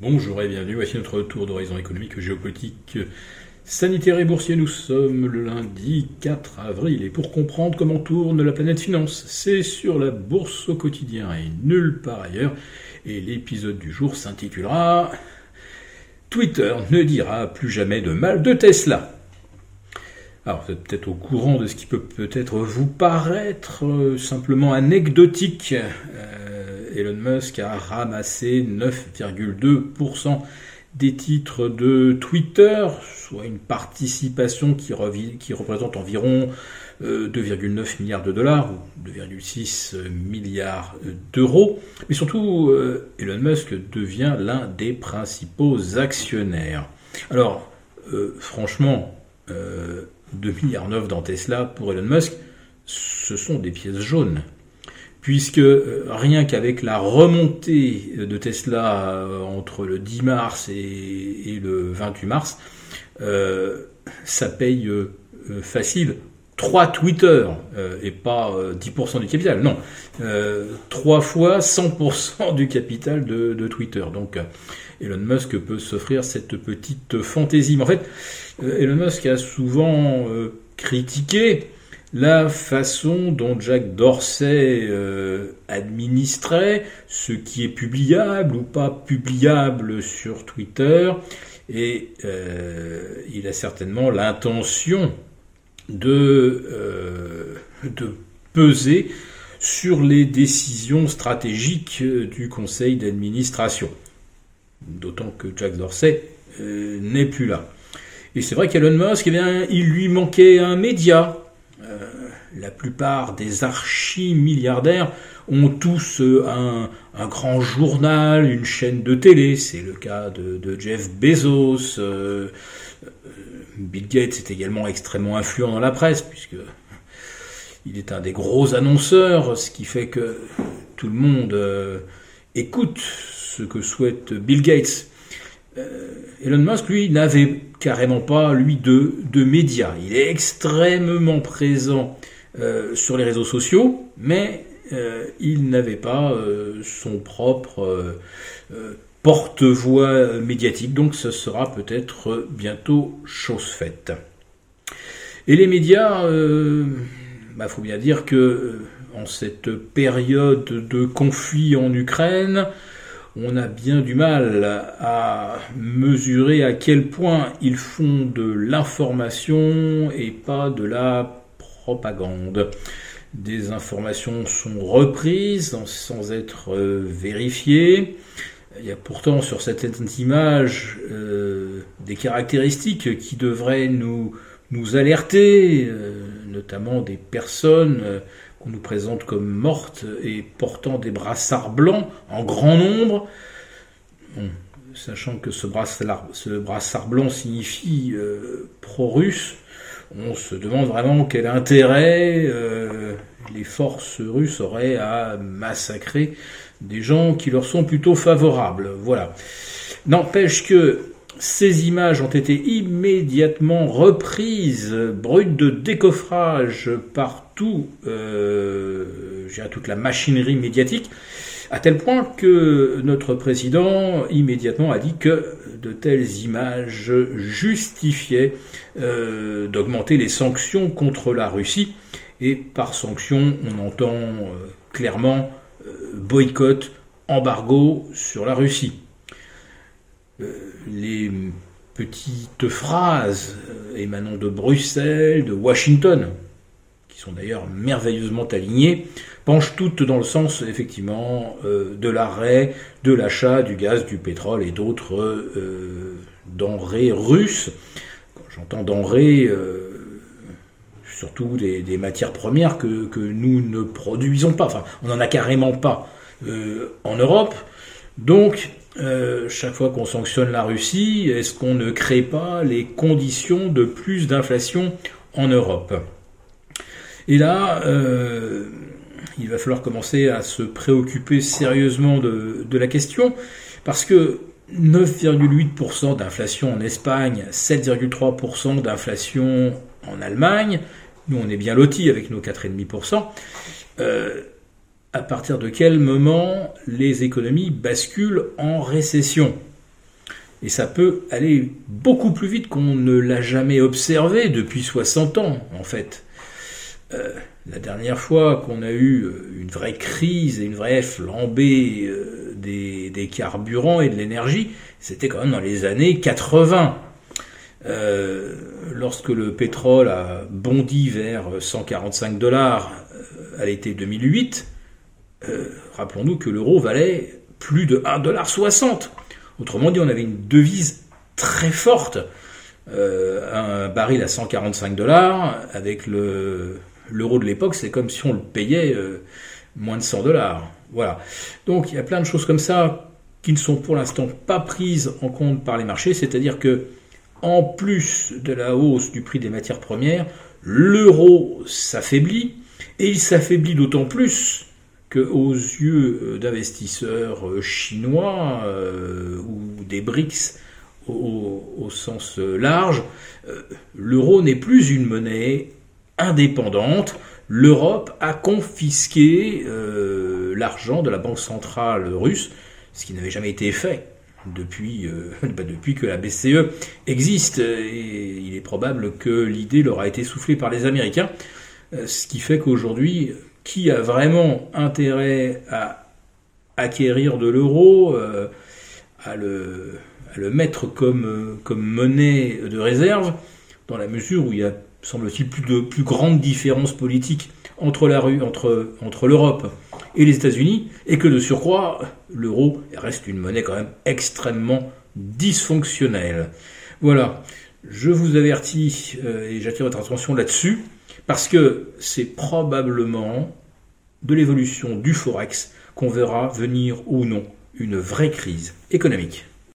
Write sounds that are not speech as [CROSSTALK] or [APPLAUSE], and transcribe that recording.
Bonjour et bienvenue, voici notre tour d'horizon économique, géopolitique, sanitaire et boursier. Nous sommes le lundi 4 avril et pour comprendre comment tourne la planète finance, c'est sur la bourse au quotidien et nulle part ailleurs. Et l'épisode du jour s'intitulera Twitter ne dira plus jamais de mal de Tesla. Alors vous êtes peut-être au courant de ce qui peut peut-être vous paraître euh, simplement anecdotique. Euh, Elon Musk a ramassé 9,2% des titres de Twitter, soit une participation qui, représente environ 2,9 euh, milliards de dollars ou 2,6 milliards d'euros. Mais surtout, euh, Elon Musk devient l'un des principaux actionnaires. Alors, euh, franchement, 2 milliards 9 dans Tesla pour Elon Musk, ce sont des pièces jaunes puisque euh, rien qu'avec la remontée de Tesla euh, entre le 10 mars et, le 28 mars, euh, ça paye facile 3 Twitter et pas 10% du capital. Non, 3 fois 100% du capital de, Twitter. Donc Elon Musk peut s'offrir cette petite fantaisie. Mais en fait, Elon Musk a souvent critiqué la façon dont Jack Dorsey euh, administrait ce qui est publiable ou pas publiable sur Twitter, et euh, il a certainement l'intention de, euh, de peser sur les décisions stratégiques du conseil d'administration. D'autant que Jack Dorsey n'est plus là. Et c'est vrai qu'Elon Musk, eh bien, il lui manquait un média la plupart des archi-milliardaires ont tous euh, un, grand journal, une chaîne de télé. C'est le cas de, Jeff Bezos. Euh, euh, Bill Gates est également extrêmement influent dans la presse, puisque il est un des gros annonceurs, ce qui fait que tout le monde écoute ce que souhaite Bill Gates. Elon Musk, lui, n'avait carrément pas, lui, de, de médias. Il est extrêmement présent euh, sur les réseaux sociaux, mais euh, il n'avait pas euh, son propre porte-voix médiatique, donc ce sera peut-être bientôt chose faite. Et les médias, il bah, faut bien dire que en cette période de conflit en Ukraine, on a bien du mal à mesurer à quel point ils font de l'information et pas de la propagande. Des informations sont reprises sans être euh, vérifiées. Il y a pourtant sur cette image euh, des caractéristiques qui devraient nous, alerter, euh, notamment des personnes qu'on nous présente comme mortes et portant des brassards blancs en grand nombre. sachant que ce brassard, ce brassard blanc signifie pro-russe, on se demande vraiment quel intérêt euh, les forces russes auraient à massacrer des gens qui leur sont plutôt favorables. Voilà. N'empêche que ces images ont été immédiatement reprises, brutes de décoffrage partout, euh, toute la machinerie médiatique, à tel point que notre président immédiatement a dit que de telles images justifiaient euh, d'augmenter les sanctions contre la Russie. Et par sanctions, on entend euh, clairement euh, boycott, embargo sur la Russie. les petites phrases émanant de Bruxelles, de Washington, qui sont d'ailleurs merveilleusement alignées, penchent toutes dans le sens effectivement euh, de l'arrêt de l'achat du gaz, du pétrole et d'autres euh, denrées russes. Quand j'entends denrées, euh, surtout des, matières premières que, nous ne produisons pas, enfin on n'en a carrément pas en Europe. Donc chaque fois qu'on sanctionne la Russie, est-ce qu'on ne crée pas les conditions de plus d'inflation en Europe? Et là, euh, il va falloir commencer à se préoccuper sérieusement de, la question, parce que 9,8% d'inflation en Espagne, 7,3% d'inflation en Allemagne, nous on est bien lotis avec nos 4,5%, euh, à partir de quel moment les économies basculent en récession? Et ça peut aller beaucoup plus vite qu'on ne l'a jamais observé depuis 60 ans, en fait. Euh, la dernière fois qu'on a eu euh, une vraie crise et une vraie flambée euh, des, carburants et de l'énergie, c'était quand même dans les années 80. Euh, lorsque le pétrole a bondi vers 145 dollars à l'été 2008, euh, rappelons-nous que l'euro valait plus de 1,60$. Autrement dit, on avait une devise très forte. Un baril à 145 dollars, avec le, l'euro de l'époque, c'est comme si on le payait euh, moins de 100 dollars. Voilà. Donc il y a plein de choses comme ça qui ne sont pour l'instant pas prises en compte par les marchés, c'est-à-dire que en plus de la hausse du prix des matières premières, l'euro s'affaiblit, et il s'affaiblit d'autant plus que aux yeux d'investisseurs chinois euh, ou des BRICS au, sens large, euh, l'euro n'est plus une monnaie indépendante. L'Europe a confisqué euh, l'argent de la Banque centrale russe, ce qui n'avait jamais été fait depuis, euh, [LAUGHS] bah, que la BCE existe. Et il est probable que l'idée leur a été soufflée par les Américains, euh, ce qui fait qu'aujourd'hui, qui a vraiment intérêt à acquérir de l'euro, à, le, mettre comme monnaie de réserve, dans la mesure où il y a, semble-t-il, plus de plus grandes différences politiques entre la rue, entre, entre l'Europe et les États-Unis, et que de surcroît, l'euro reste une monnaie quand même extrêmement dysfonctionnelle. Voilà, je vous avertis euh, et j'attire votre attention là-dessus, parce que c'est probablement de l'évolution du Forex qu'on verra venir ou non une vraie crise économique.